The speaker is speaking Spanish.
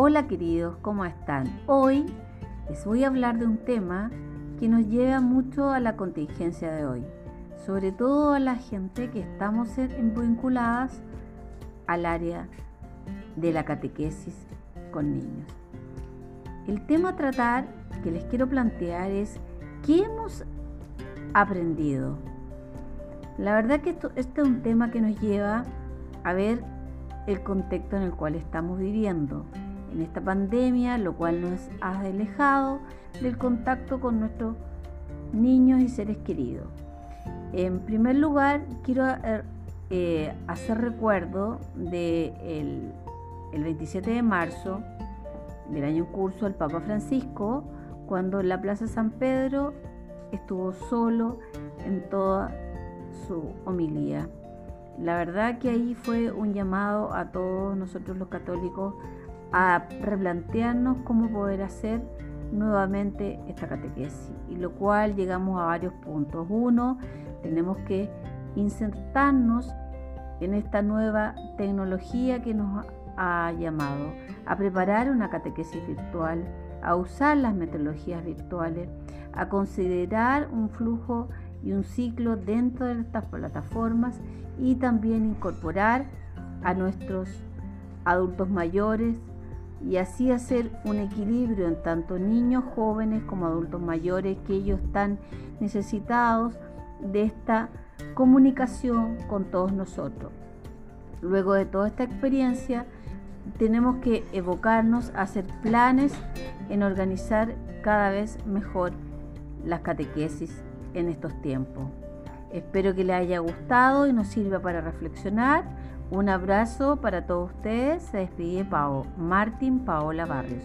Hola queridos, ¿cómo están? Hoy les voy a hablar de un tema que nos lleva mucho a la contingencia de hoy, sobre todo a la gente que estamos vinculadas al área de la catequesis con niños. El tema a tratar que les quiero plantear es ¿qué hemos aprendido? La verdad que esto, este es un tema que nos lleva a ver el contexto en el cual estamos viviendo en esta pandemia, lo cual nos ha alejado del contacto con nuestros niños y seres queridos. En primer lugar, quiero eh, eh, hacer recuerdo del de el 27 de marzo del año curso el Papa Francisco, cuando la Plaza San Pedro estuvo solo en toda su homilía. La verdad que ahí fue un llamado a todos nosotros los católicos a replantearnos cómo poder hacer nuevamente esta catequesis, y lo cual llegamos a varios puntos. Uno, tenemos que insertarnos en esta nueva tecnología que nos ha llamado a preparar una catequesis virtual, a usar las metodologías virtuales, a considerar un flujo y un ciclo dentro de estas plataformas y también incorporar a nuestros adultos mayores y así hacer un equilibrio en tanto niños jóvenes como adultos mayores que ellos están necesitados de esta comunicación con todos nosotros. Luego de toda esta experiencia, tenemos que evocarnos a hacer planes en organizar cada vez mejor las catequesis en estos tiempos. Espero que les haya gustado y nos sirva para reflexionar. Un abrazo para todos ustedes. Se despide Pao, Martín Paola Barrios.